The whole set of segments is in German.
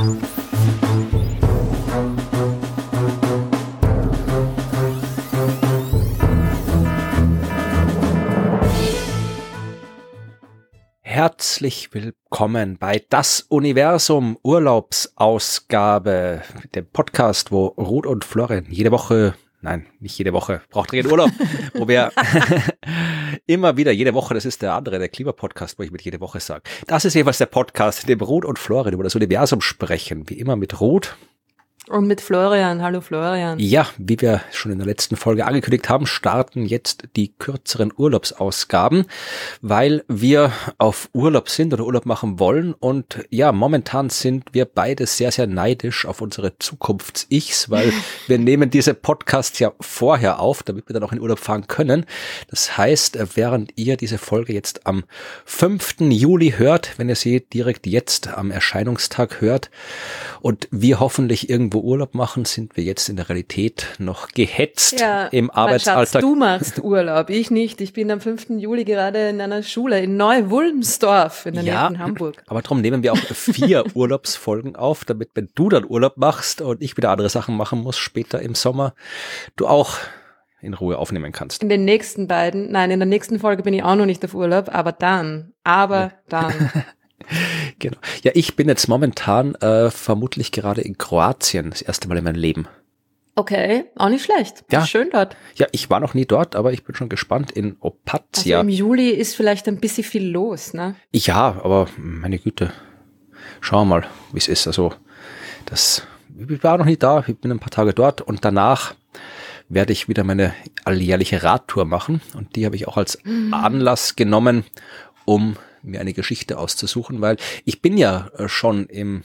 Herzlich willkommen bei Das Universum Urlaubsausgabe, dem Podcast, wo Ruth und Florian jede Woche, nein, nicht jede Woche, braucht dringend Urlaub, wo wir immer wieder jede Woche, das ist der andere, der Klimapodcast, wo ich mit jede Woche sage. Das ist jeweils der Podcast, in dem Ruth und Florian über das Universum sprechen, wie immer mit Ruth. Und mit Florian. Hallo Florian. Ja, wie wir schon in der letzten Folge angekündigt haben, starten jetzt die kürzeren Urlaubsausgaben, weil wir auf Urlaub sind oder Urlaub machen wollen. Und ja, momentan sind wir beide sehr, sehr neidisch auf unsere Zukunfts-Ichs, weil wir nehmen diese Podcasts ja vorher auf, damit wir dann auch in Urlaub fahren können. Das heißt, während ihr diese Folge jetzt am 5. Juli hört, wenn ihr sie direkt jetzt am Erscheinungstag hört und wir hoffentlich irgendwo Urlaub machen, sind wir jetzt in der Realität noch gehetzt ja, im Arbeitsalltag. Schatz, du machst Urlaub, ich nicht. Ich bin am 5. Juli gerade in einer Schule in Neu-Wulmsdorf in der ja, Nähe von Hamburg. Aber darum nehmen wir auch vier Urlaubsfolgen auf, damit wenn du dann Urlaub machst und ich wieder andere Sachen machen muss später im Sommer, du auch in Ruhe aufnehmen kannst. In den nächsten beiden, nein, in der nächsten Folge bin ich auch noch nicht auf Urlaub, aber dann, aber ja. dann. genau. Ja, ich bin jetzt momentan äh, vermutlich gerade in Kroatien, das erste Mal in meinem Leben. Okay, auch nicht schlecht. Ja. Schön dort. Ja, ich war noch nie dort, aber ich bin schon gespannt in Opazia. Also im Juli ist vielleicht ein bisschen viel los, ne? Ja, aber meine Güte. Schauen wir mal, wie es ist. Also, das, ich war noch nie da, ich bin ein paar Tage dort und danach werde ich wieder meine alljährliche Radtour machen und die habe ich auch als mhm. Anlass genommen, um mir eine Geschichte auszusuchen, weil ich bin ja äh, schon im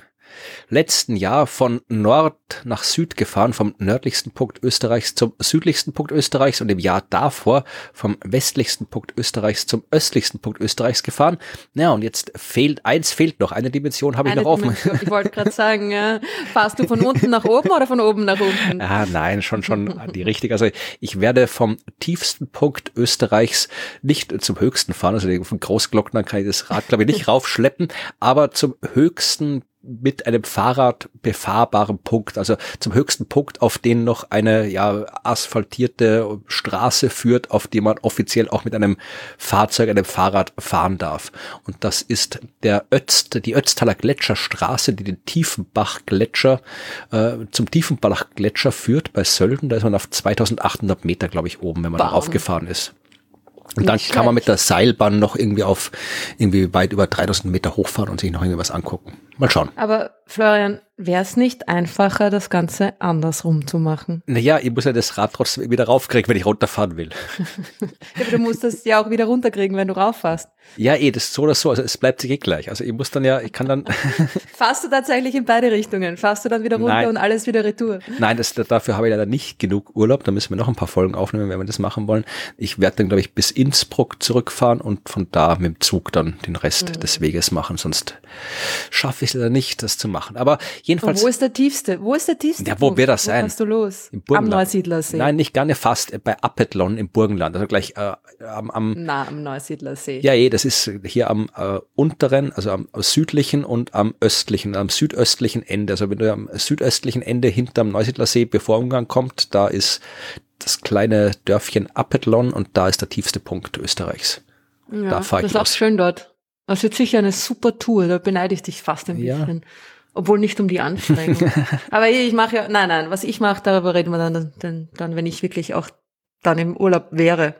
letzten Jahr von Nord nach Süd gefahren, vom nördlichsten Punkt Österreichs zum südlichsten Punkt Österreichs und im Jahr davor vom westlichsten Punkt Österreichs zum östlichsten Punkt Österreichs gefahren. Ja, und jetzt fehlt, eins fehlt noch, eine Dimension habe ich noch offen. Ich wollte gerade sagen, ja, fahrst du von unten nach oben oder von oben nach unten? Ja, nein, schon, schon die richtige. Also ich werde vom tiefsten Punkt Österreichs nicht zum höchsten fahren, also von Großglockner kann ich das Rad, glaube ich, nicht raufschleppen, aber zum höchsten mit einem Fahrrad befahrbaren Punkt, also zum höchsten Punkt, auf den noch eine ja asphaltierte Straße führt, auf die man offiziell auch mit einem Fahrzeug, einem Fahrrad fahren darf. Und das ist der Ötzt, die Ötztaler Gletscherstraße, die den Tiefenbach-Gletscher äh, zum Tiefenbach-Gletscher führt bei Sölden. Da ist man auf 2800 Meter, glaube ich, oben, wenn man da aufgefahren ist. Und dann kann man mit der Seilbahn noch irgendwie auf irgendwie weit über 3000 Meter hochfahren und sich noch irgendwie was angucken. Mal schauen. Aber Florian, wäre es nicht einfacher, das Ganze andersrum zu machen? Naja, ich muss ja das Rad trotzdem wieder raufkriegen, wenn ich runterfahren will. aber du musst das ja auch wieder runterkriegen, wenn du rauffährst. Ja, eh, das ist so oder so. Also es bleibt sich eh gleich. Also ich muss dann ja, ich kann dann. Fahrst du tatsächlich in beide Richtungen? Fahrst du dann wieder runter Nein. und alles wieder retour? Nein, das, dafür habe ich leider nicht genug Urlaub. Da müssen wir noch ein paar Folgen aufnehmen, wenn wir das machen wollen. Ich werde dann, glaube ich, bis Innsbruck zurückfahren und von da mit dem Zug dann den Rest mhm. des Weges machen. Sonst schaffe ich es leider nicht, das zu machen. Aber jedenfalls. Und wo ist der tiefste? Wo ist der tiefste? Ja, wo wird das sein? Wo du los? Im Burgenland. Am Neusiedlersee. Nein, nicht gerne fast, äh, bei Appetlon im Burgenland. Also gleich äh, am, am. Na, am Neusiedlersee. Ja, eh, das ist hier am äh, unteren, also am südlichen und am östlichen, am südöstlichen Ende. Also wenn du am südöstlichen Ende hinterm Neusiedlersee, bevor Ungarn kommt, da ist das kleine Dörfchen Appetlon und da ist der tiefste Punkt Österreichs. Ja, da fahre ich Das ist auch schön dort. Das wird sicher eine super Tour, da beneide ich dich fast ein ja. bisschen. Obwohl nicht um die Anstrengung. Aber ich mache ja, nein, nein, was ich mache, darüber reden wir dann, dann, dann, wenn ich wirklich auch dann im Urlaub wäre.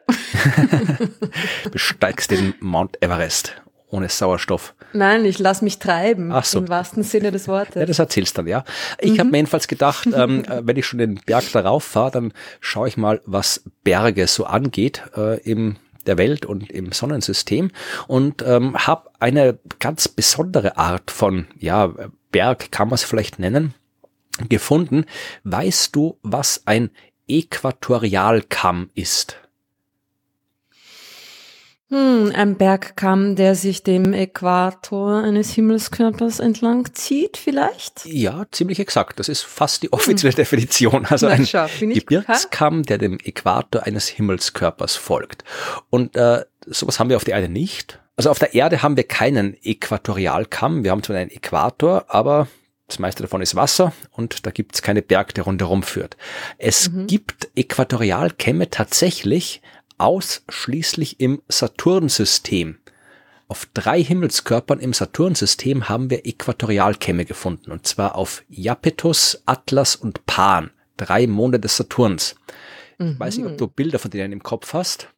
Besteigst den Mount Everest ohne Sauerstoff. Nein, ich lass mich treiben. Ach so. Im wahrsten Sinne des Wortes. Ja, das erzählst dann, ja. Ich mhm. habe mir jedenfalls gedacht, ähm, äh, wenn ich schon den Berg darauf fahre, dann schaue ich mal, was Berge so angeht äh, im der Welt und im Sonnensystem und ähm, habe eine ganz besondere Art von ja Berg kann man es vielleicht nennen gefunden. Weißt du, was ein Äquatorialkamm ist? Hm, ein Bergkamm, der sich dem Äquator eines Himmelskörpers entlang zieht, vielleicht? Ja, ziemlich exakt. Das ist fast die offizielle hm. Definition. Also ein schau, Gebirgskamm, der dem Äquator eines Himmelskörpers folgt. Und äh, sowas haben wir auf der Erde nicht. Also auf der Erde haben wir keinen Äquatorialkamm. Wir haben zwar einen Äquator, aber das meiste davon ist Wasser und da gibt es keine Berg, der rundherum führt. Es mhm. gibt Äquatorialkämme tatsächlich ausschließlich im Saturnsystem. Auf drei Himmelskörpern im Saturnsystem haben wir Äquatorialkämme gefunden, und zwar auf Iapetus, Atlas und Pan, drei Monde des Saturns. Ich mhm. weiß nicht, ob mhm. du Bilder von denen im Kopf hast.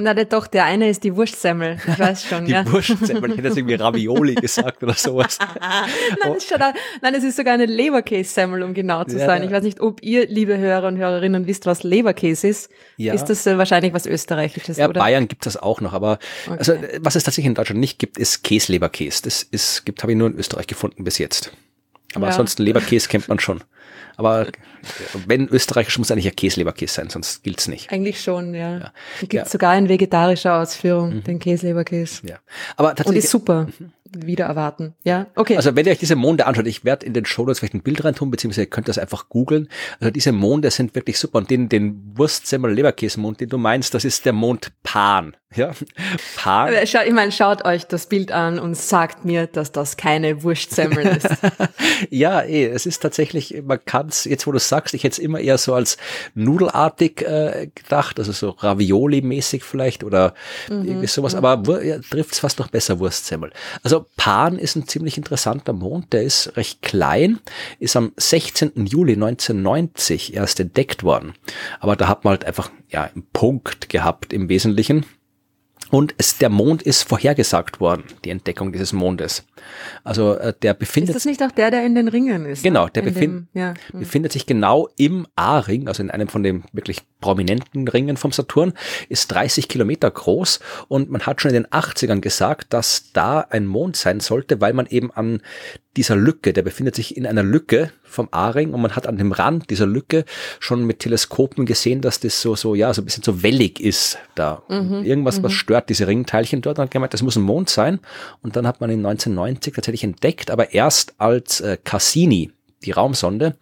Na, der, doch, der eine ist die Wurstsemmel. Ich weiß schon, die ja. Die Wurstsemmel, ich hätte jetzt irgendwie Ravioli gesagt oder sowas. nein, es auch, nein, es ist sogar eine Leberkäse-Semmel, um genau zu ja. sein. Ich weiß nicht, ob ihr, liebe Hörer und Hörerinnen, wisst, was Leberkäse ist. Ja. Ist das äh, wahrscheinlich was Österreichisches, ja, oder? Bayern gibt es das auch noch, aber okay. also, was es tatsächlich in Deutschland nicht gibt, ist Käsleberkäse. Das ist, gibt, habe ich nur in Österreich gefunden bis jetzt. Aber ja. ansonsten Leberkäse kennt man schon. Aber wenn österreichisch muss eigentlich ja Käsleberkäse sein, sonst gilt's nicht. Eigentlich schon, ja. ja. Gibt ja. sogar in vegetarischer Ausführung, mhm. den Käsleberkäse. Ja. Aber tatsächlich. Und ist super. Mhm wieder erwarten. Ja, okay. Also wenn ihr euch diese Monde anschaut, ich werde in den Show Notes vielleicht ein Bild rein tun, beziehungsweise ihr könnt das einfach googeln. Also diese Monde sind wirklich super. Und den, den Wurstsemmel Leberkäsemond, den du meinst, das ist der Mond Pan. Ja, Pan. Ich meine, schaut euch das Bild an und sagt mir, dass das keine Wurstsemmel ist. ja, eh, es ist tatsächlich, man kann es, jetzt wo du sagst, ich hätte es immer eher so als nudelartig äh, gedacht, also so Ravioli-mäßig vielleicht oder mhm. irgendwie sowas, mhm. aber ja, trifft es fast noch besser Wurstsemmel. Also Pan ist ein ziemlich interessanter Mond, der ist recht klein, ist am 16. Juli 1990 erst entdeckt worden. Aber da hat man halt einfach ja einen Punkt gehabt im Wesentlichen. Und es, der Mond ist vorhergesagt worden, die Entdeckung dieses Mondes. Also äh, der befindet. Ist das nicht auch der, der in den Ringen ist? Genau, ne? der befind, dem, ja. Hm. befindet sich genau im A-Ring, also in einem von den wirklich prominenten Ringen vom Saturn, ist 30 Kilometer groß und man hat schon in den 80ern gesagt, dass da ein Mond sein sollte, weil man eben an dieser Lücke, der befindet sich in einer Lücke vom A-Ring und man hat an dem Rand dieser Lücke schon mit Teleskopen gesehen, dass das so, so, ja, so ein bisschen so wellig ist da. Mhm, Irgendwas, was mhm. stört diese Ringteilchen dort und hat gemeint, das muss ein Mond sein. Und dann hat man in 1990 tatsächlich entdeckt, aber erst als äh, Cassini die Raumsonde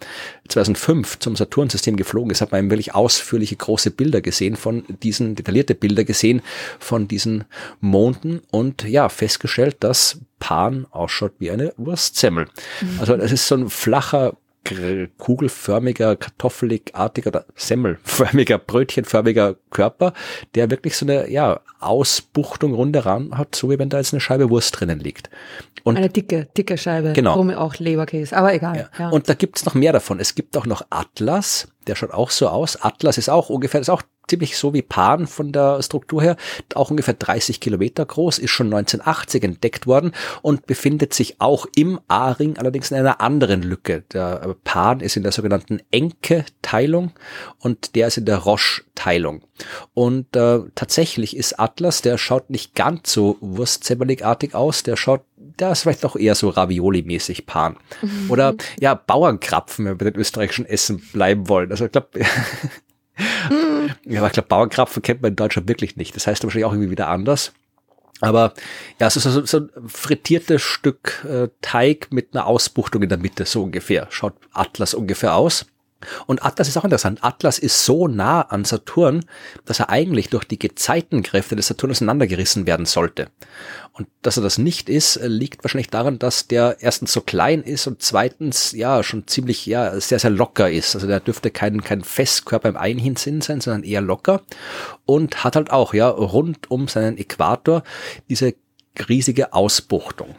2005 zum Saturnsystem geflogen ist, hat man wirklich ausführliche große Bilder gesehen von diesen, detaillierte Bilder gesehen von diesen Monden und ja, festgestellt, dass Pan ausschaut wie eine Wurstsemmel. Mhm. Also es ist so ein flacher kugelförmiger, kartoffeligartiger oder semmelförmiger, brötchenförmiger Körper, der wirklich so eine ja, Ausbuchtung rundherum hat, so wie wenn da jetzt eine Scheibe Wurst drinnen liegt. Und eine dicke, dicke Scheibe, genau. warum auch Leberkäse, aber egal. Ja. Ja. Und da gibt's noch mehr davon. Es gibt auch noch Atlas, der schaut auch so aus. Atlas ist auch ungefähr, ist auch ziemlich so wie Pan von der Struktur her, auch ungefähr 30 Kilometer groß, ist schon 1980 entdeckt worden und befindet sich auch im A-Ring, allerdings in einer anderen Lücke. Der Pan ist in der sogenannten Enke-Teilung und der ist in der Roche-Teilung. Und äh, tatsächlich ist Atlas, der schaut nicht ganz so wurstzemmeligartig aus, der schaut der ist vielleicht doch eher so Ravioli-mäßig Pan. Mhm. Oder ja, Bauernkrapfen, wenn wir bei den österreichischen Essen bleiben wollen. Also ich glaube, Mhm. Ja, aber ich glaube, Bauernkrapfen kennt man in Deutschland wirklich nicht. Das heißt wahrscheinlich auch irgendwie wieder anders. Aber ja, es ist so, so ein frittiertes Stück äh, Teig mit einer Ausbuchtung in der Mitte, so ungefähr. Schaut Atlas ungefähr aus. Und Atlas ist auch interessant. Atlas ist so nah an Saturn, dass er eigentlich durch die Gezeitenkräfte des Saturn auseinandergerissen werden sollte. Und dass er das nicht ist, liegt wahrscheinlich daran, dass der erstens so klein ist und zweitens ja schon ziemlich ja sehr sehr locker ist. Also der dürfte kein kein Festkörper im eigentlichen Sinn sein, sondern eher locker und hat halt auch ja rund um seinen Äquator diese riesige Ausbuchtung.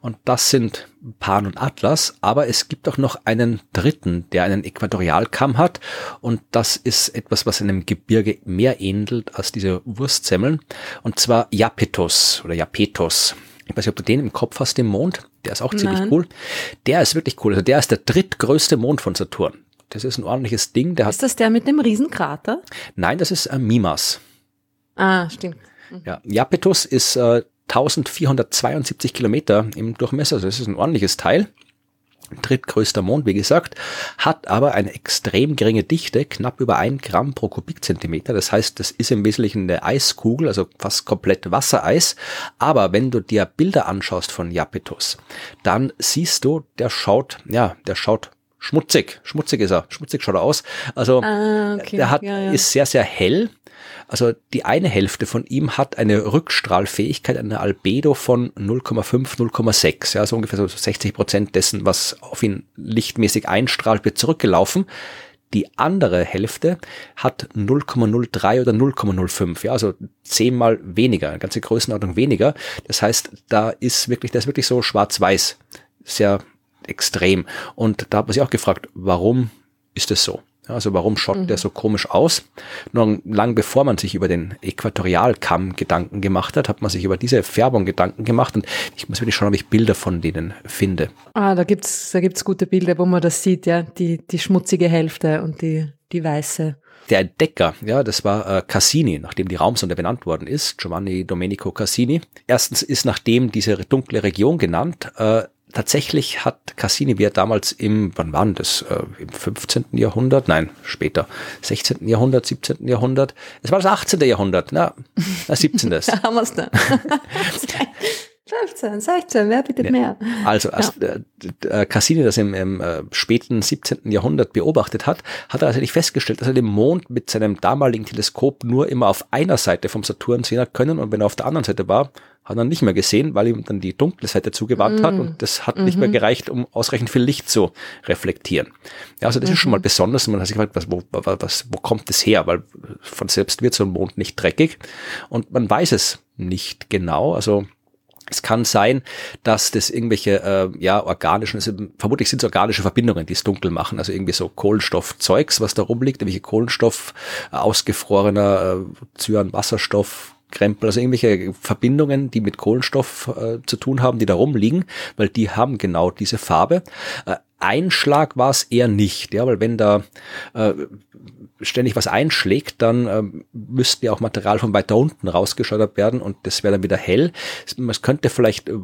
Und das sind Pan und Atlas, aber es gibt auch noch einen dritten, der einen Äquatorialkamm hat. Und das ist etwas, was einem Gebirge mehr ähnelt als diese Wurstsemmeln. Und zwar Japetus oder Japetus. Ich weiß nicht, ob du den im Kopf hast, den Mond. Der ist auch ziemlich Nein. cool. Der ist wirklich cool. Also der ist der drittgrößte Mond von Saturn. Das ist ein ordentliches Ding. Der ist das der mit dem Riesenkrater? Nein, das ist äh, Mimas. Ah, stimmt. Mhm. Ja, Japetus ist äh, 1472 Kilometer im Durchmesser, also das ist ein ordentliches Teil. Drittgrößter Mond, wie gesagt, hat aber eine extrem geringe Dichte, knapp über ein Gramm pro Kubikzentimeter. Das heißt, das ist im Wesentlichen eine Eiskugel, also fast komplett Wassereis. Aber wenn du dir Bilder anschaust von Japetus, dann siehst du, der schaut, ja, der schaut schmutzig. Schmutzig ist er. Schmutzig schaut er aus. Also, ah, okay. der hat, ja, ja. ist sehr, sehr hell Also die eine Hälfte von ihm hat eine Rückstrahlfähigkeit, eine Albedo von 0,5, 0,6. Ja, also ungefähr so 60 Prozent dessen, was auf ihn lichtmäßig einstrahlt, wird zurückgelaufen. Die andere Hälfte hat 0,03 oder 0,05, ja, also zehnmal weniger, eine ganze Größenordnung weniger. Das heißt, da ist wirklich, das ist wirklich so schwarz-weiß, sehr extrem. Und da hat man sich auch gefragt, warum ist es so? Also warum schaut mhm. der so komisch aus? Nur lang bevor man sich über den Äquatorialkamm Gedanken gemacht hat, hat man sich über diese Färbung Gedanken gemacht und ich muss wirklich schauen, ob ich Bilder von denen finde. Ah, da gibt's, da gibt's gute Bilder, wo man das sieht, ja, die, die schmutzige Hälfte und die, die weiße. Der Entdecker, ja, das war äh, Cassini, nachdem die Raumsonde benannt worden ist, Giovanni Domenico Cassini. Erstens ist nach dem diese dunkle Region genannt, äh, tatsächlich hat Cassini, wie er damals im, wann war das, äh, im 15. Jahrhundert, nein, später, 16. Jahrhundert, 17. Jahrhundert, es war das 18. Jahrhundert, na, na 17. da haben wir es dann. 15, 16, wer bietet mehr? Also als ja. äh, Cassini das im, im äh, späten 17. Jahrhundert beobachtet hat, hat er tatsächlich festgestellt, dass er den Mond mit seinem damaligen Teleskop nur immer auf einer Seite vom Saturn sehen hat können und wenn er auf der anderen Seite war, hat er nicht mehr gesehen, weil ihm dann die dunkle Seite zugewandt mm. hat und das hat mhm. nicht mehr mhm. gereicht, um ausreichend viel Licht zu reflektieren. Ja, also das mhm. ist schon mal mhm. besonders. Man hat sich gefragt, was, wo, was, wo kommt das her? Weil von selbst wird so ein Mond nicht dreckig und man weiß es nicht genau. Also es kann sein, dass das irgendwelche äh, ja organischen, also vermutlich sind es organische Verbindungen, die es dunkel machen, also irgendwie so Kohlenstoffzeugs, was da rumliegt, irgendwelche Kohlenstoff, äh, ausgefrorener äh, Cyan, Wasserstoff, Krempel, also irgendwelche Verbindungen, die mit Kohlenstoff äh, zu tun haben, die da rumliegen, weil die haben genau diese Farbe. Äh, Einschlag war es eher nicht, ja, weil wenn da äh, ständig was einschlägt, dann äh, müsste ja auch Material von weiter unten rausgeschleudert werden und das wäre dann wieder hell. Es könnte vielleicht äh,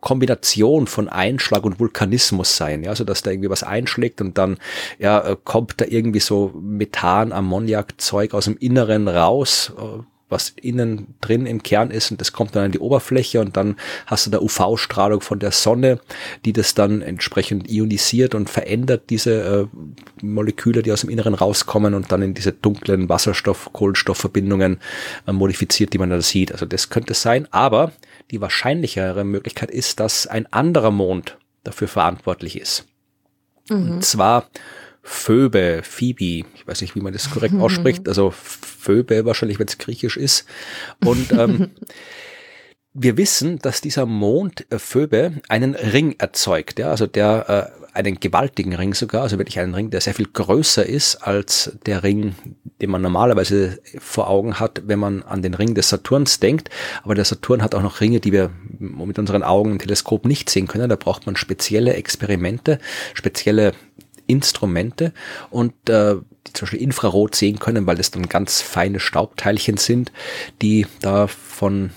Kombination von Einschlag und Vulkanismus sein, ja, also dass da irgendwie was einschlägt und dann ja äh, kommt da irgendwie so Methan, Ammoniak Zeug aus dem Inneren raus, äh, was innen drin im Kern ist und das kommt dann an die Oberfläche und dann hast du da UV-Strahlung von der Sonne, die das dann entsprechend ionisiert und verändert diese äh, Moleküle, die aus dem Inneren rauskommen und dann in diese dunklen Wasserstoff-Kohlenstoffverbindungen äh, modifiziert, die man da sieht. Also das könnte sein, aber die wahrscheinlichere Möglichkeit ist, dass ein anderer Mond dafür verantwortlich ist. Mhm. Und zwar Phoebe, Phoebe, ich weiß nicht, wie man das korrekt ausspricht, also Phoebe wahrscheinlich, wenn es griechisch ist. Und ähm, wir wissen, dass dieser Mond äh, Phoebe einen Ring erzeugt, ja, also der äh, einen gewaltigen Ring sogar, also wirklich einen Ring, der sehr viel größer ist als der Ring, den man normalerweise vor Augen hat, wenn man an den Ring des Saturns denkt. Aber der Saturn hat auch noch Ringe, die wir mit unseren Augen im Teleskop nicht sehen können. Da braucht man spezielle Experimente, spezielle Instrumente und äh, die zum Beispiel Infrarot sehen können, weil das dann ganz feine Staubteilchen sind, die da von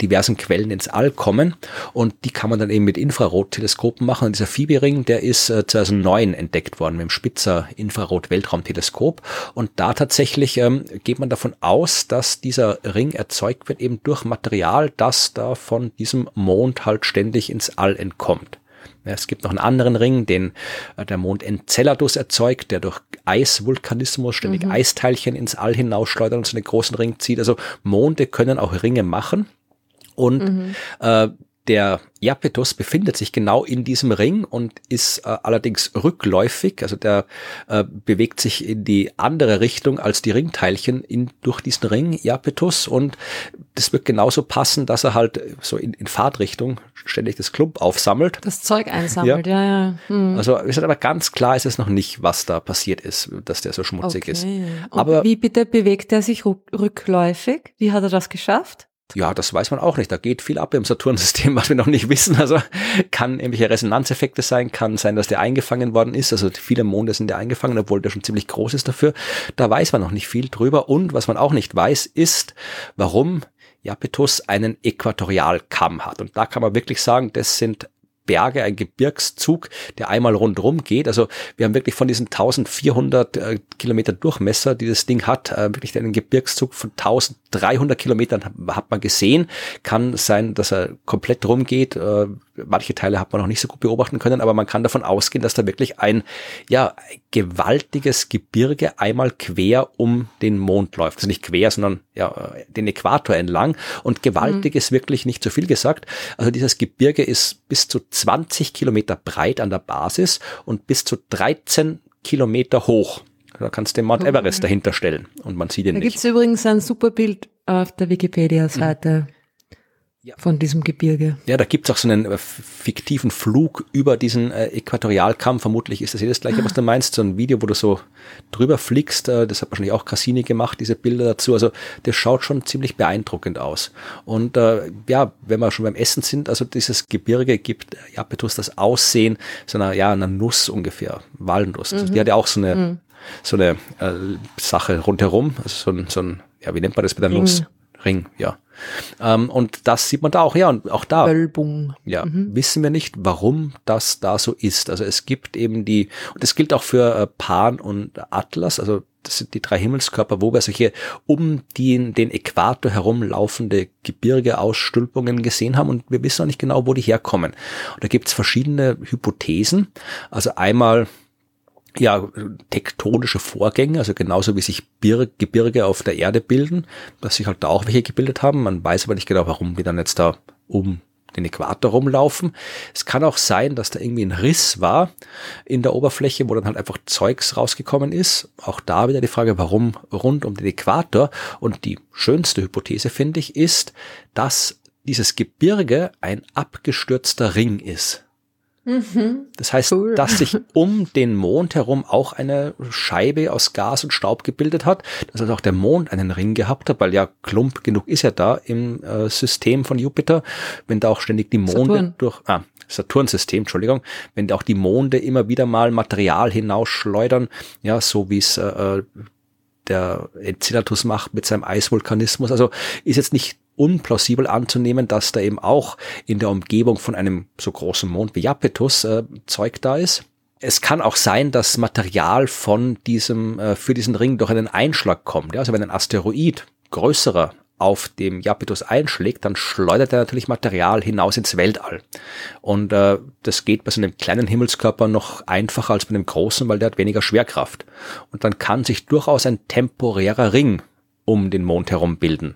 diversen Quellen ins All kommen und die kann man dann eben mit Infrarotteleskopen machen. Und dieser Phoebe-Ring, der ist äh, 2009 entdeckt worden mit dem Spitzer Infrarot-Weltraumteleskop und da tatsächlich ähm, geht man davon aus, dass dieser Ring erzeugt wird eben durch Material, das da von diesem Mond halt ständig ins All entkommt. Es gibt noch einen anderen Ring, den äh, der Mond Enceladus erzeugt, der durch Eisvulkanismus ständig mhm. Eisteilchen ins All hinausschleudert und so einen großen Ring zieht. Also Monde können auch Ringe machen. Und mhm. äh, der Iapetus befindet sich genau in diesem Ring und ist äh, allerdings rückläufig, also der äh, bewegt sich in die andere Richtung als die Ringteilchen in, durch diesen Ring Iapetus und das wird genauso passen, dass er halt so in, in Fahrtrichtung ständig das Klump aufsammelt. Das Zeug einsammelt, ja, ja. ja. Hm. Also ist aber ganz klar ist es noch nicht, was da passiert ist, dass der so schmutzig okay. ist. Und aber wie bitte bewegt er sich rückläufig? Wie hat er das geschafft? Ja, das weiß man auch nicht. Da geht viel ab im Saturnsystem, was wir noch nicht wissen. Also kann irgendwelche Resonanzeffekte sein, kann sein, dass der eingefangen worden ist. Also viele Monde sind ja eingefangen, obwohl der schon ziemlich groß ist dafür. Da weiß man noch nicht viel drüber. Und was man auch nicht weiß, ist, warum Japetus einen Äquatorialkamm hat. Und da kann man wirklich sagen, das sind Berge, ein Gebirgszug, der einmal rundherum geht. Also wir haben wirklich von diesen 1400 äh, Kilometer Durchmesser, die das Ding hat, äh, wirklich einen Gebirgszug von 1300 Kilometern hat man gesehen. Kann sein, dass er komplett rumgeht. Äh, manche Teile hat man noch nicht so gut beobachten können, aber man kann davon ausgehen, dass da wirklich ein, ja, gewaltiges Gebirge einmal quer um den Mond läuft. Also nicht quer, sondern ja, den Äquator entlang. Und gewaltig mhm. ist wirklich nicht zu viel gesagt. Also dieses Gebirge ist bis zu 20 Kilometer breit an der Basis und bis zu 13 Kilometer hoch. Da kannst du den Mount Everest dahinter stellen und man sieht ihn da nicht. Da gibt es übrigens ein super Bild auf der Wikipedia-Seite. Mhm ja. von diesem Gebirge. Ja, da gibt's auch so einen äh, fiktiven Flug über diesen äh, Äquatorialkamm. Vermutlich ist das hier das gleiche, was du meinst. So ein Video, wo du so drüber fliegst. Äh, das hat wahrscheinlich auch Cassini gemacht, diese Bilder dazu. Also das schaut schon ziemlich beeindruckend aus. Und äh, ja, wenn wir schon beim Essen sind, also dieses Gebirge gibt Japetus das Aussehen so einer, ja, einer Nuss ungefähr, Walnuss. Also die mhm. hat ja auch so eine, mhm. so eine äh, Sache rundherum. Also so ein, so ein, ja, wie nennt man das bei der Nuss? Ring, ja. Ähm, und das sieht man da auch, ja, und auch da. Wölbung. Ja, mhm. wissen wir nicht, warum das da so ist. Also es gibt eben die, und das gilt auch für äh, Pan und Atlas, also das sind die drei Himmelskörper, wo wir solche um den, den Äquator herumlaufende Gebirgeausstülpungen gesehen haben und wir wissen auch nicht genau, wo die herkommen. Und da gibt es verschiedene Hypothesen. Also einmal ja, tektonische Vorgänge, also genauso wie sich Bir Gebirge auf der Erde bilden, dass sich halt da auch welche gebildet haben. Man weiß aber nicht genau, warum die dann jetzt da um den Äquator rumlaufen. Es kann auch sein, dass da irgendwie ein Riss war in der Oberfläche, wo dann halt einfach Zeugs rausgekommen ist. Auch da wieder die Frage, warum rund um den Äquator. Und die schönste Hypothese, finde ich, ist, dass dieses Gebirge ein abgestürzter Ring ist. Mhm. Das heißt, cool. dass sich um den Mond herum auch eine Scheibe aus Gas und Staub gebildet hat, dass also auch der Mond einen Ring gehabt hat, weil ja Klump genug ist ja da im äh, System von Jupiter, wenn da auch ständig die Monde Saturn. durch, ah, Saturnsystem, Entschuldigung, wenn da auch die Monde immer wieder mal Material hinausschleudern, ja, so wie es äh, der Enceladus macht mit seinem Eisvulkanismus. Also ist jetzt nicht unplausibel anzunehmen, dass da eben auch in der Umgebung von einem so großen Mond wie Japetus äh, Zeug da ist. Es kann auch sein, dass Material von diesem, äh, für diesen Ring durch einen Einschlag kommt. Ja? Also wenn ein Asteroid größerer auf dem Japetus einschlägt, dann schleudert er natürlich Material hinaus ins Weltall. Und äh, das geht bei so einem kleinen Himmelskörper noch einfacher als bei einem großen, weil der hat weniger Schwerkraft. Und dann kann sich durchaus ein temporärer Ring um den Mond herum bilden.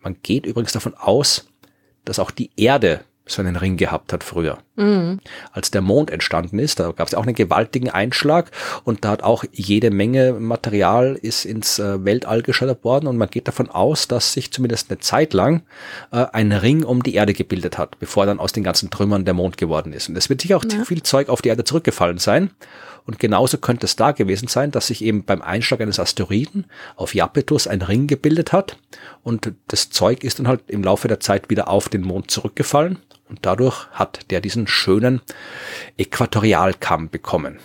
Man geht übrigens davon aus, dass auch die Erde so einen Ring gehabt hat früher. Mhm. Als der Mond entstanden ist, da gab es auch einen gewaltigen Einschlag und da hat auch jede Menge Material ist ins äh, Weltall geschleudert worden und man geht davon aus, dass sich zumindest eine Zeit lang äh, ein Ring um die Erde gebildet hat, bevor dann aus den ganzen Trümmern der Mond geworden ist. Und es wird sicher auch ja. viel Zeug auf die Erde zurückgefallen sein. Und genauso könnte es da gewesen sein, dass sich eben beim Einschlag eines Asteroiden auf Japetus ein Ring gebildet hat und das Zeug ist dann halt im Laufe der Zeit wieder auf den Mond zurückgefallen und dadurch hat der diesen schönen Äquatorialkamm bekommen.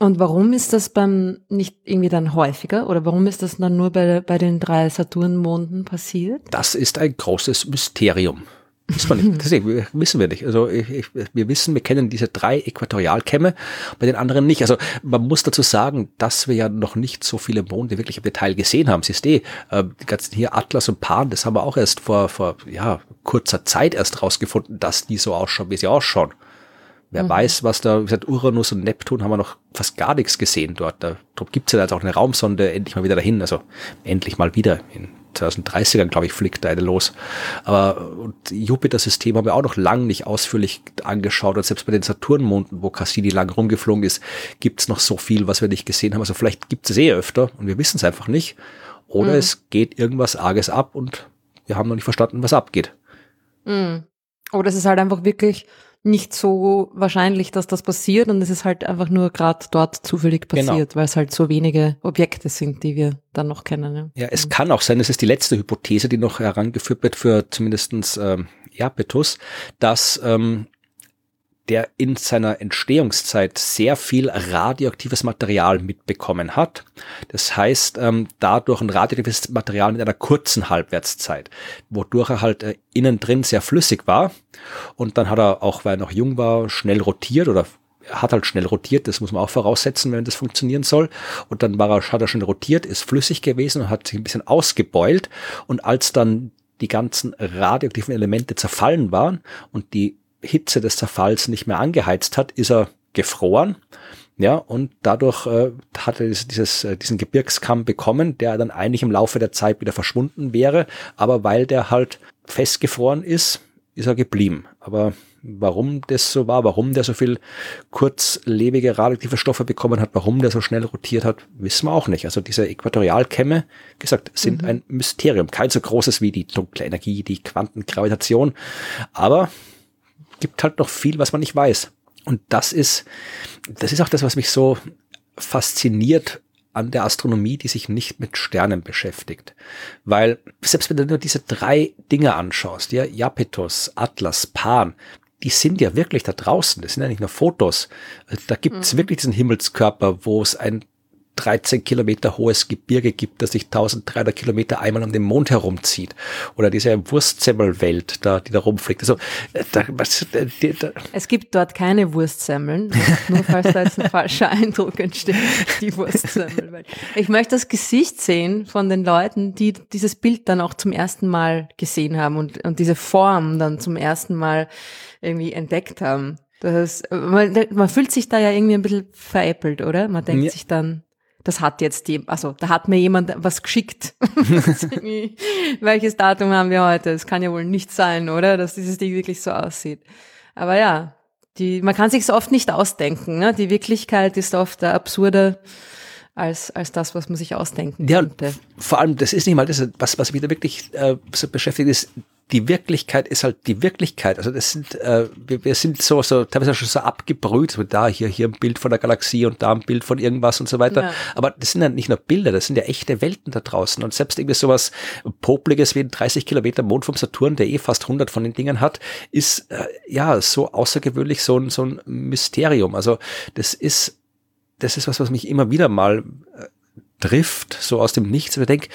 Und warum ist das beim nicht irgendwie dann häufiger oder warum ist das dann nur bei, bei den drei Saturnmonden passiert? Das ist ein großes Mysterium. Wissen wir nicht. Deswegen wissen wir nicht. Also ich, ich, wir wissen, wir kennen diese drei Äquatorialkämme, bei den anderen nicht. Also man muss dazu sagen, dass wir ja noch nicht so viele Monde wirklich im Detail gesehen haben. Siehst du, äh, die ganzen hier Atlas und Pan, das haben wir auch erst vor, vor ja, kurzer Zeit erst rausgefunden, dass die so ausschauen, wie sie ausschauen. Wer mhm. weiß, was da, wie gesagt, Uranus und Neptun haben wir noch fast gar nichts gesehen dort. Da gibt es ja jetzt auch eine Raumsonde endlich mal wieder dahin, also endlich mal wieder in 2030ern, glaube ich, fliegt eine los. Aber Jupiter-System haben wir auch noch lang nicht ausführlich angeschaut. Und selbst bei den Saturnmonden, wo Cassini lang rumgeflogen ist, gibt es noch so viel, was wir nicht gesehen haben. Also vielleicht gibt es eh öfter und wir wissen es einfach nicht. Oder mhm. es geht irgendwas Arges ab und wir haben noch nicht verstanden, was abgeht. Mhm. Oder es ist halt einfach wirklich nicht so wahrscheinlich, dass das passiert und es ist halt einfach nur gerade dort zufällig genau. passiert, genau. weil es halt so wenige Objekte sind, die wir dann noch kennen. Ja, ja es mhm. kann auch sein, das ist die letzte Hypothese, die noch herangeführt wird für zumindestens ähm, Japetus, dass ähm, der in seiner Entstehungszeit sehr viel radioaktives Material mitbekommen hat. Das heißt, ähm, dadurch ein radioaktives Material mit einer kurzen Halbwertszeit, wodurch er halt äh, innen drin sehr flüssig war. Und dann hat er, auch weil er noch jung war, schnell rotiert oder hat halt schnell rotiert, das muss man auch voraussetzen, wenn das funktionieren soll. Und dann war er, hat er schon rotiert, ist flüssig gewesen und hat sich ein bisschen ausgebeult. Und als dann die ganzen radioaktiven Elemente zerfallen waren und die Hitze des Zerfalls nicht mehr angeheizt hat, ist er gefroren. Ja, und dadurch äh, hat er dieses, äh, diesen Gebirgskamm bekommen, der dann eigentlich im Laufe der Zeit wieder verschwunden wäre. Aber weil der halt festgefroren ist, ist er geblieben. Aber warum das so war, warum der so viel kurzlebige radioaktive Stoffe bekommen hat, warum der so schnell rotiert hat, wissen wir auch nicht. Also diese Äquatorialkämme, gesagt, sind mhm. ein Mysterium. Kein so großes wie die dunkle Energie, die Quantengravitation. Aber gibt halt noch viel, was man nicht weiß. Und das ist, das ist auch das, was mich so fasziniert an der Astronomie, die sich nicht mit Sternen beschäftigt. Weil selbst wenn du nur diese drei Dinge anschaust, ja, Iapetus, Atlas, Pan, die sind ja wirklich da draußen. Das sind ja nicht nur Fotos. Da gibt's mhm. wirklich diesen Himmelskörper, wo es ein 13 Kilometer hohes Gebirge gibt, das sich 1300 Kilometer einmal um den Mond herumzieht. Oder diese Wurstsemmelwelt, da, die da rumfliegt. Also, äh, da, was, äh, die, da. Es gibt dort keine Wurstsemmeln, nur falls da jetzt ein falscher Eindruck entsteht, die Wurstsemmelwelt. Ich möchte das Gesicht sehen von den Leuten, die dieses Bild dann auch zum ersten Mal gesehen haben und, und diese Form dann zum ersten Mal irgendwie entdeckt haben. Das, man, man fühlt sich da ja irgendwie ein bisschen veräppelt, oder? Man denkt ja. sich dann, das hat jetzt die, also da hat mir jemand was geschickt. Welches Datum haben wir heute? Das kann ja wohl nicht sein, oder? Dass dieses Ding wirklich so aussieht. Aber ja, die, man kann sich oft nicht ausdenken. Ne? Die Wirklichkeit ist oft absurder als, als das, was man sich ausdenken ja, könnte. Vor allem, das ist nicht mal das, was, was mich da wirklich äh, so beschäftigt ist, die Wirklichkeit ist halt die Wirklichkeit. Also das sind, äh, wir, wir sind so, so teilweise schon so abgebrüht, so da hier, hier ein Bild von der Galaxie und da ein Bild von irgendwas und so weiter. Ja. Aber das sind ja nicht nur Bilder, das sind ja echte Welten da draußen. Und selbst irgendwie sowas Popliges wie ein 30 Kilometer Mond vom Saturn, der eh fast 100 von den Dingen hat, ist äh, ja so außergewöhnlich so ein, so ein Mysterium. Also das ist, das ist was, was mich immer wieder mal äh, trifft, so aus dem Nichts. Ich denke,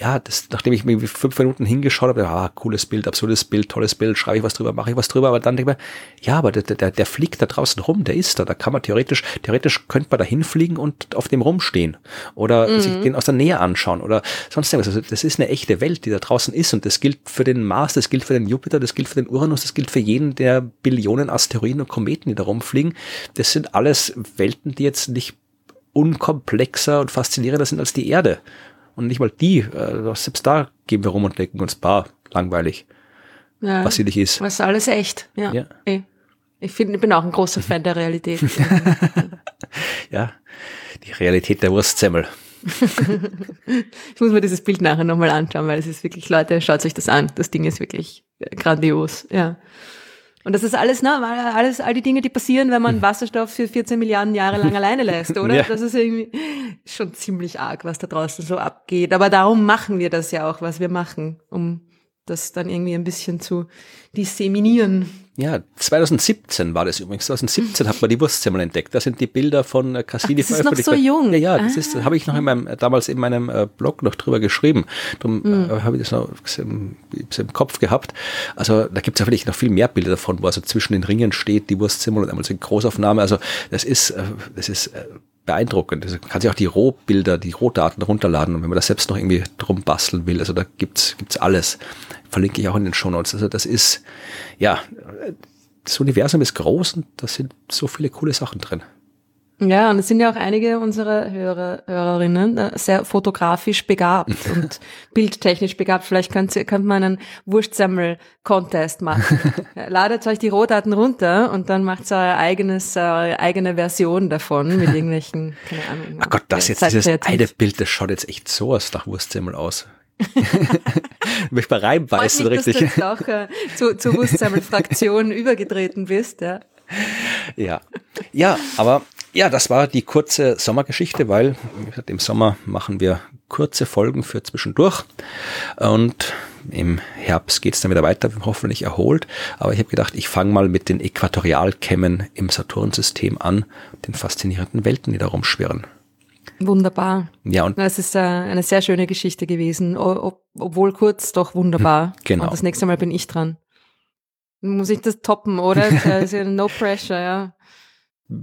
ja, das, nachdem ich mir fünf Minuten hingeschaut habe, ah, cooles Bild, absurdes Bild, tolles Bild, schreibe ich was drüber, mache ich was drüber, aber dann denke ich mir, ja, aber der, der, der fliegt da draußen rum, der ist da, da kann man theoretisch, theoretisch könnte man da hinfliegen und auf dem rumstehen oder mhm. sich den aus der Nähe anschauen oder sonst irgendwas. Also das ist eine echte Welt, die da draußen ist und das gilt für den Mars, das gilt für den Jupiter, das gilt für den Uranus, das gilt für jeden der Billionen Asteroiden und Kometen, die da rumfliegen. Das sind alles Welten, die jetzt nicht unkomplexer und faszinierender sind als die Erde. Und nicht mal die, äh, selbst da gehen wir rum und denken uns, bah, langweilig. Ja, was sie nicht ist. Was alles echt, ja. ja. Ich finde, ich bin auch ein großer Fan der Realität. ja, die Realität der Wurstsemmel. ich muss mir dieses Bild nachher nochmal anschauen, weil es ist wirklich, Leute, schaut euch das an. Das Ding ist wirklich grandios, ja. Und das ist alles, ne, alles, all die Dinge, die passieren, wenn man hm. Wasserstoff für 14 Milliarden Jahre lang alleine lässt, oder? Ja. Das ist irgendwie schon ziemlich arg, was da draußen so abgeht. Aber darum machen wir das ja auch, was wir machen, um das dann irgendwie ein bisschen zu disseminieren. Ja, 2017 war das übrigens. 2017 hat man die Wurstsemmel entdeckt. Das sind die Bilder von äh, Cassini Ach, das. Ist noch so jung. Ja, ja, das ah. ist, habe ich noch in meinem, damals in meinem äh, Blog noch drüber geschrieben. Darum mhm. äh, habe ich das noch im, im Kopf gehabt. Also da gibt es ja vielleicht noch viel mehr Bilder davon, wo also zwischen den Ringen steht, die Wurstsemmel und einmal so eine Großaufnahme. Also das ist, äh, das ist äh, beeindruckend. Also man kann sich auch die Rohbilder, die Rohdaten runterladen und wenn man das selbst noch irgendwie drum basteln will, also da gibt's gibt's alles. Verlinke ich auch in den Show Notes. Also das ist, ja, das Universum ist groß und da sind so viele coole Sachen drin. Ja, und es sind ja auch einige unserer Hörer, Hörerinnen äh, sehr fotografisch begabt und bildtechnisch begabt. Vielleicht könnt, könnt man einen Wurstsammel-Contest machen. Ladet euch die Rohdaten runter und dann macht eure eigenes, eure eigene Version davon mit irgendwelchen, keine Ahnung. Ach Gott, das jetzt, dieses eine Bild, das schaut jetzt echt so aus nach Wurstsammel aus. mich mal reinbeißen, mich, richtig. Dass du auch äh, zu, zur Wurstsammel-Fraktion übergetreten bist, ja. Ja, ja, aber ja, das war die kurze Sommergeschichte, weil gesagt, im Sommer machen wir kurze Folgen für zwischendurch. Und im Herbst geht's dann wieder weiter, hoffentlich erholt. Aber ich habe gedacht, ich fange mal mit den Äquatorialkämmen im Saturnsystem an, den faszinierenden Welten, die da rumschwirren. Wunderbar. Ja, und das ist äh, eine sehr schöne Geschichte gewesen, ob, obwohl kurz, doch wunderbar. Genau. Und das nächste Mal bin ich dran. Muss ich das toppen, oder? no pressure, ja.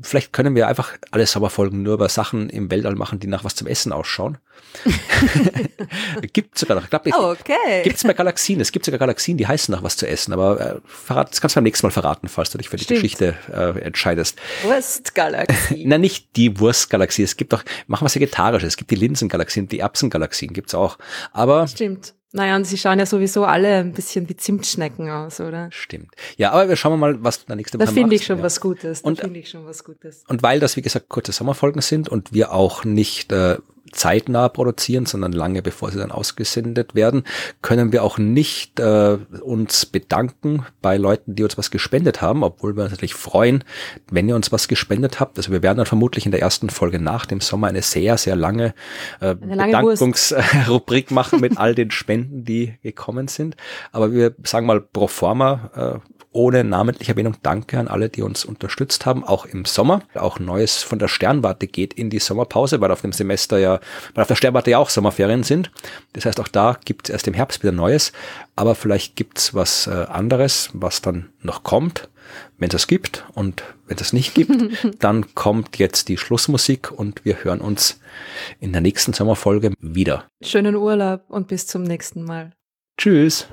Vielleicht können wir einfach alle Sommerfolgen nur über Sachen im Weltall machen, die nach was zum Essen ausschauen. gibt sogar noch, glaub ich, oh, okay. gibt es bei Galaxien, es gibt sogar Galaxien, die heißen nach was zu essen, aber äh, verrat, das kannst du beim nächsten Mal verraten, falls du dich für die Stimmt. Geschichte äh, entscheidest. Wurstgalaxie. Na, nicht die Wurstgalaxie, es gibt doch, machen wir Vegetarisches, es gibt die Linsengalaxien, die Erbsengalaxien gibt's auch, aber. Stimmt. Naja, und sie schauen ja sowieso alle ein bisschen wie Zimtschnecken aus, oder? Stimmt. Ja, aber wir schauen mal, was der nächste Woche Da finde ich schon ja. was Gutes. Da finde ich schon was Gutes. Und weil das, wie gesagt, kurze Sommerfolgen sind und wir auch nicht äh, zeitnah produzieren, sondern lange bevor sie dann ausgesendet werden, können wir auch nicht äh, uns bedanken bei Leuten, die uns was gespendet haben, obwohl wir uns natürlich freuen, wenn ihr uns was gespendet habt. Also wir werden dann vermutlich in der ersten Folge nach dem Sommer eine sehr, sehr lange, äh, lange Bedankungsrubrik machen mit all den Spenden, die gekommen sind. Aber wir sagen mal pro forma äh, ohne namentliche Erwähnung danke an alle, die uns unterstützt haben, auch im Sommer. Auch Neues von der Sternwarte geht in die Sommerpause, weil auf dem Semester ja, weil auf der Sternwarte ja auch Sommerferien sind. Das heißt, auch da gibt es erst im Herbst wieder Neues. Aber vielleicht gibt's was äh, anderes, was dann noch kommt. Wenn es gibt und wenn es nicht gibt, dann kommt jetzt die Schlussmusik und wir hören uns in der nächsten Sommerfolge wieder. Schönen Urlaub und bis zum nächsten Mal. Tschüss.